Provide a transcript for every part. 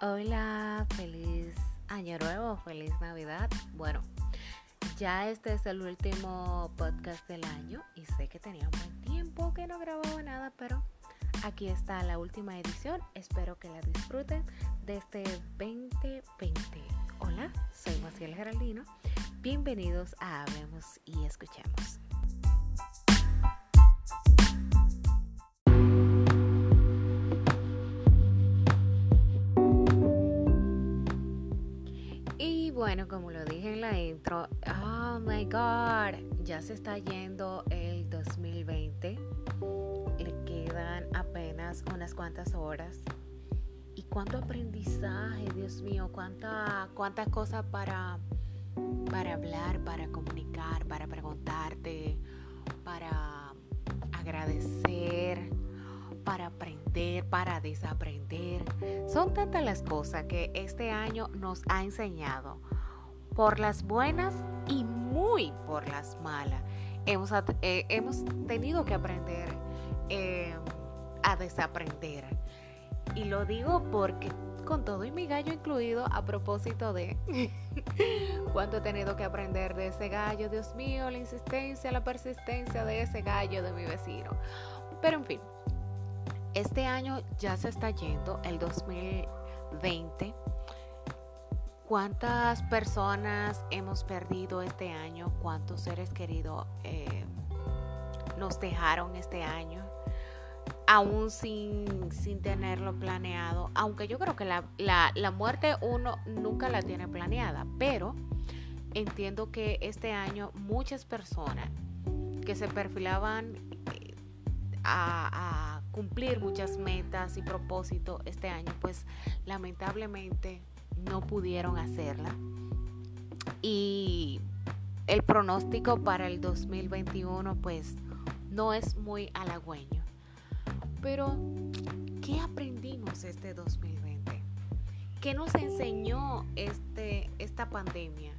Hola, feliz año nuevo, feliz Navidad. Bueno, ya este es el último podcast del año y sé que tenía un buen tiempo que no grababa nada, pero aquí está la última edición. Espero que la disfruten de este 2020. Hola, soy Maciel Geraldino. Bienvenidos a Hablemos y Escuchemos. Bueno, como lo dije en la intro, oh my god, ya se está yendo el 2020. Le quedan apenas unas cuantas horas. Y cuánto aprendizaje, Dios mío, cuánta, cuántas cosas para, para hablar, para comunicar, para preguntarte, para agradecer, para aprender, para desaprender. Son tantas las cosas que este año nos ha enseñado por las buenas y muy por las malas. Hemos, eh, hemos tenido que aprender eh, a desaprender. Y lo digo porque con todo y mi gallo incluido a propósito de cuánto he tenido que aprender de ese gallo, Dios mío, la insistencia, la persistencia de ese gallo de mi vecino. Pero en fin, este año ya se está yendo, el 2020 ¿Cuántas personas hemos perdido este año? ¿Cuántos seres queridos eh, nos dejaron este año? Aún sin, sin tenerlo planeado. Aunque yo creo que la, la muerte uno nunca la tiene planeada. Pero entiendo que este año muchas personas que se perfilaban eh, a cumplir muchas metas y propósitos este año, pues lamentablemente no pudieron hacerla. Y el pronóstico para el 2021 pues no es muy halagüeño. Pero, ¿qué aprendimos este 2020? ¿Qué nos enseñó este, esta pandemia?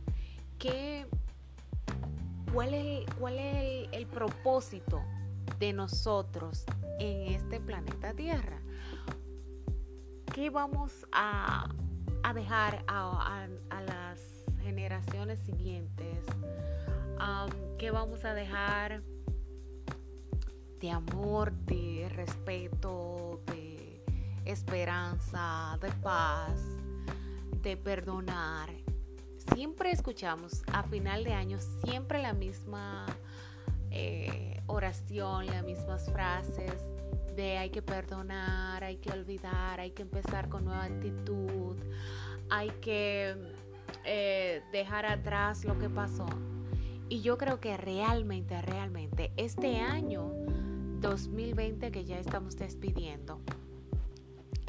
¿Qué, ¿Cuál es, cuál es el propósito de nosotros en este planeta Tierra? ¿Qué vamos a, a dejar a, las generaciones siguientes? ¿Qué vamos a dejar de amor, de respeto, de esperanza, de paz, de perdonar? Siempre escuchamos a final de año siempre la misma eh, oración, las mismas frases hay que perdonar, hay que olvidar, hay que empezar con nueva actitud, hay que eh, dejar atrás lo que pasó. Y yo creo que realmente, realmente, este año 2020 que ya estamos despidiendo,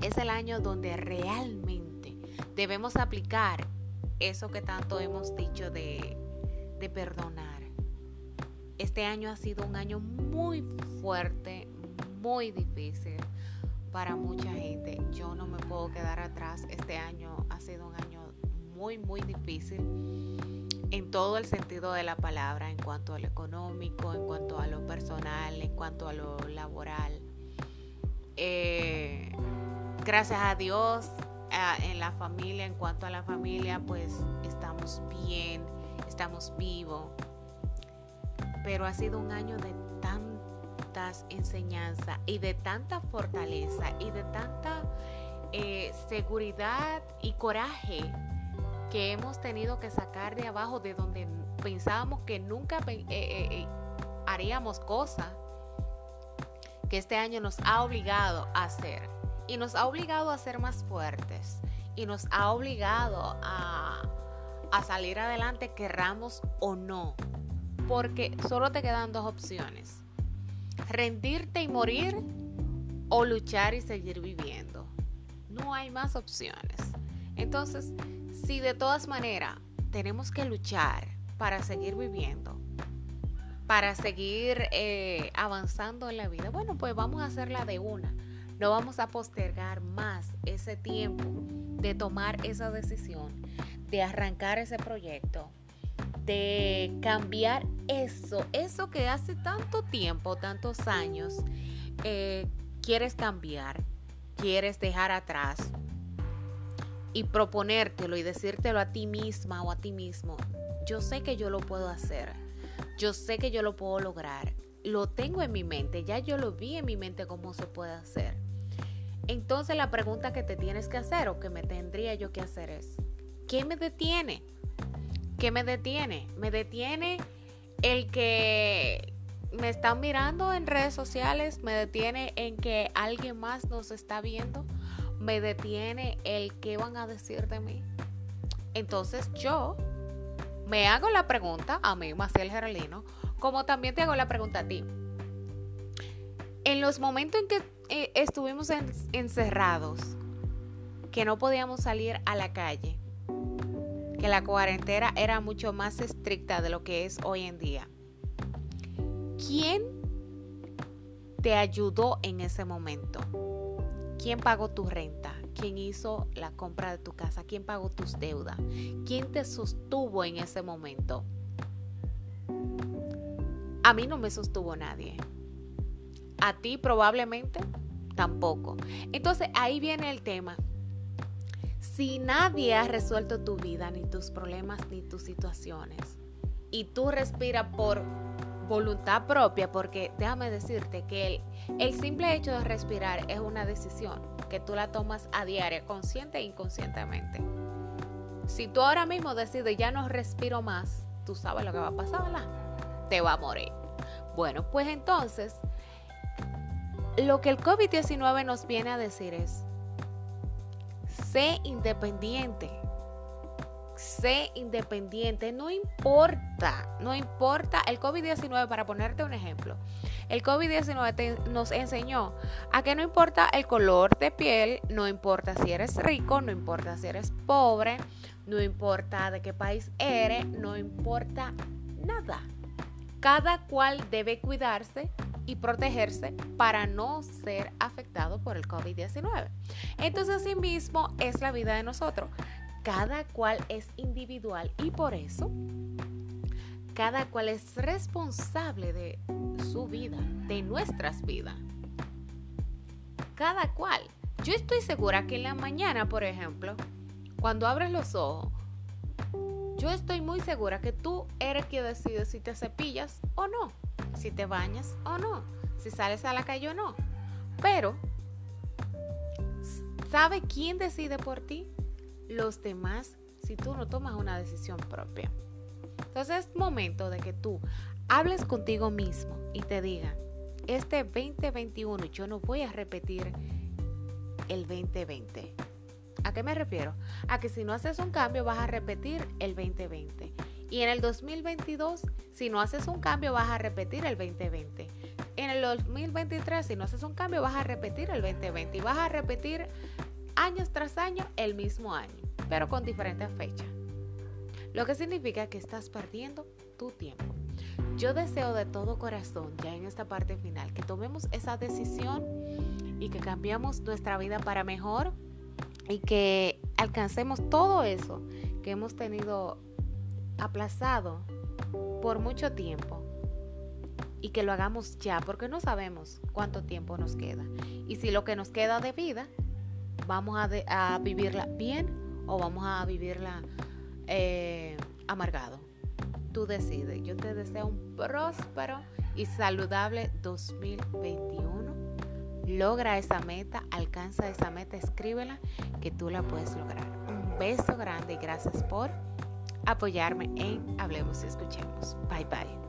es el año donde realmente debemos aplicar eso que tanto hemos dicho de, de perdonar. Este año ha sido un año muy fuerte, muy difícil para mucha gente. Yo no me puedo quedar atrás. Este año ha sido un año muy, muy difícil en todo el sentido de la palabra, en cuanto a lo económico, en cuanto a lo personal, en cuanto a lo laboral. Eh, gracias a Dios, en la familia, en cuanto a la familia, pues estamos bien, estamos vivos. Pero ha sido un año de enseñanzas y de tanta fortaleza y de tanta eh, seguridad y coraje que hemos tenido que sacar de abajo de donde pensábamos que nunca eh, eh, haríamos cosas que este año nos ha obligado a hacer. Y nos ha obligado a ser más fuertes. Y nos ha obligado a, a salir adelante querramos o no. Porque solo te quedan dos opciones rendirte y morir o luchar y seguir viviendo. No hay más opciones. Entonces, si de todas maneras tenemos que luchar para seguir viviendo, para seguir eh, avanzando en la vida, bueno, pues vamos a hacerla de una. No vamos a postergar más ese tiempo de tomar esa decisión, de arrancar ese proyecto, de cambiar eso, eso que hace tanto tiempo, tantos años, eh, quieres cambiar, quieres dejar atrás. y proponértelo y decírtelo a ti misma o a ti mismo, yo sé que yo lo puedo hacer, yo sé que yo lo puedo lograr, lo tengo en mi mente, ya yo lo vi en mi mente cómo se puede hacer. Entonces la pregunta que te tienes que hacer o que me tendría yo que hacer es, ¿qué me detiene? ¿Qué me detiene? Me detiene el que me están mirando en redes sociales, me detiene en que alguien más nos está viendo, me detiene el que van a decir de mí. Entonces yo me hago la pregunta a mí, Maciel Geraldino, como también te hago la pregunta a ti. En los momentos en que eh, estuvimos encerrados, que no podíamos salir a la calle, que la cuarentena era mucho más estricta de lo que es hoy en día. ¿Quién te ayudó en ese momento? ¿Quién pagó tu renta? ¿Quién hizo la compra de tu casa? ¿Quién pagó tus deudas? ¿Quién te sostuvo en ese momento? A mí no me sostuvo nadie. A ti probablemente tampoco. Entonces ahí viene el tema. Si nadie ha resuelto tu vida, ni tus problemas, ni tus situaciones, y tú respiras por voluntad propia, porque déjame decirte que el, simple hecho de respirar es una decisión que tú la tomas a diario, consciente e inconscientemente. Si tú ahora mismo decides ya no respiro más, tú sabes lo que va a pasar, ¿verdad? Te va a morir. Bueno, pues entonces, lo que el COVID-19 nos viene a decir es, sé independiente. Sé independiente, no importa, no importa el COVID-19, para ponerte un ejemplo, el COVID-19 nos enseñó a que no importa el color de piel, no importa si eres rico, no importa si eres pobre, no importa de qué país eres, no importa nada. Cada cual debe cuidarse y protegerse para no ser afectado por el COVID-19. Entonces, así mismo es la vida de nosotros. Cada cual es individual y por eso cada cual es responsable de su vida, de nuestras vidas. Cada cual. Yo estoy segura que en la mañana, por ejemplo, cuando abres los ojos, yo estoy muy segura que tú eres quien decide si te cepillas o no si te bañas o no, si sales a la calle o no. Pero, ¿sabe quién decide por ti? Los demás, si tú no tomas una decisión propia. Entonces es momento de que tú hables contigo mismo y te diga, este 2021 yo no voy a repetir el 2020. ¿A qué me refiero? A que si no haces un cambio vas a repetir el 2020. Y en el 2022, si no haces un cambio, vas a repetir el 2020. En el 2023, si no haces un cambio, vas a repetir el 2020. Y vas a repetir años tras año el mismo año, pero con diferentes fechas. Lo que significa que estás perdiendo tu tiempo. Yo deseo de todo corazón, ya en esta parte final, que tomemos esa decisión y que cambiemos nuestra vida para mejor y que alcancemos todo eso que hemos tenido aplazado por mucho tiempo y que lo hagamos ya porque no sabemos cuánto tiempo nos queda y si lo que nos queda de vida vamos a, vivirla bien o vamos a vivirla eh, amargado. Tú decides. Yo te deseo un próspero y saludable 2021. Logra esa meta, alcanza esa meta, escríbela que tú la puedes lograr. Un beso grande y gracias por apoyarme en Hablemos y Escuchemos. Bye bye.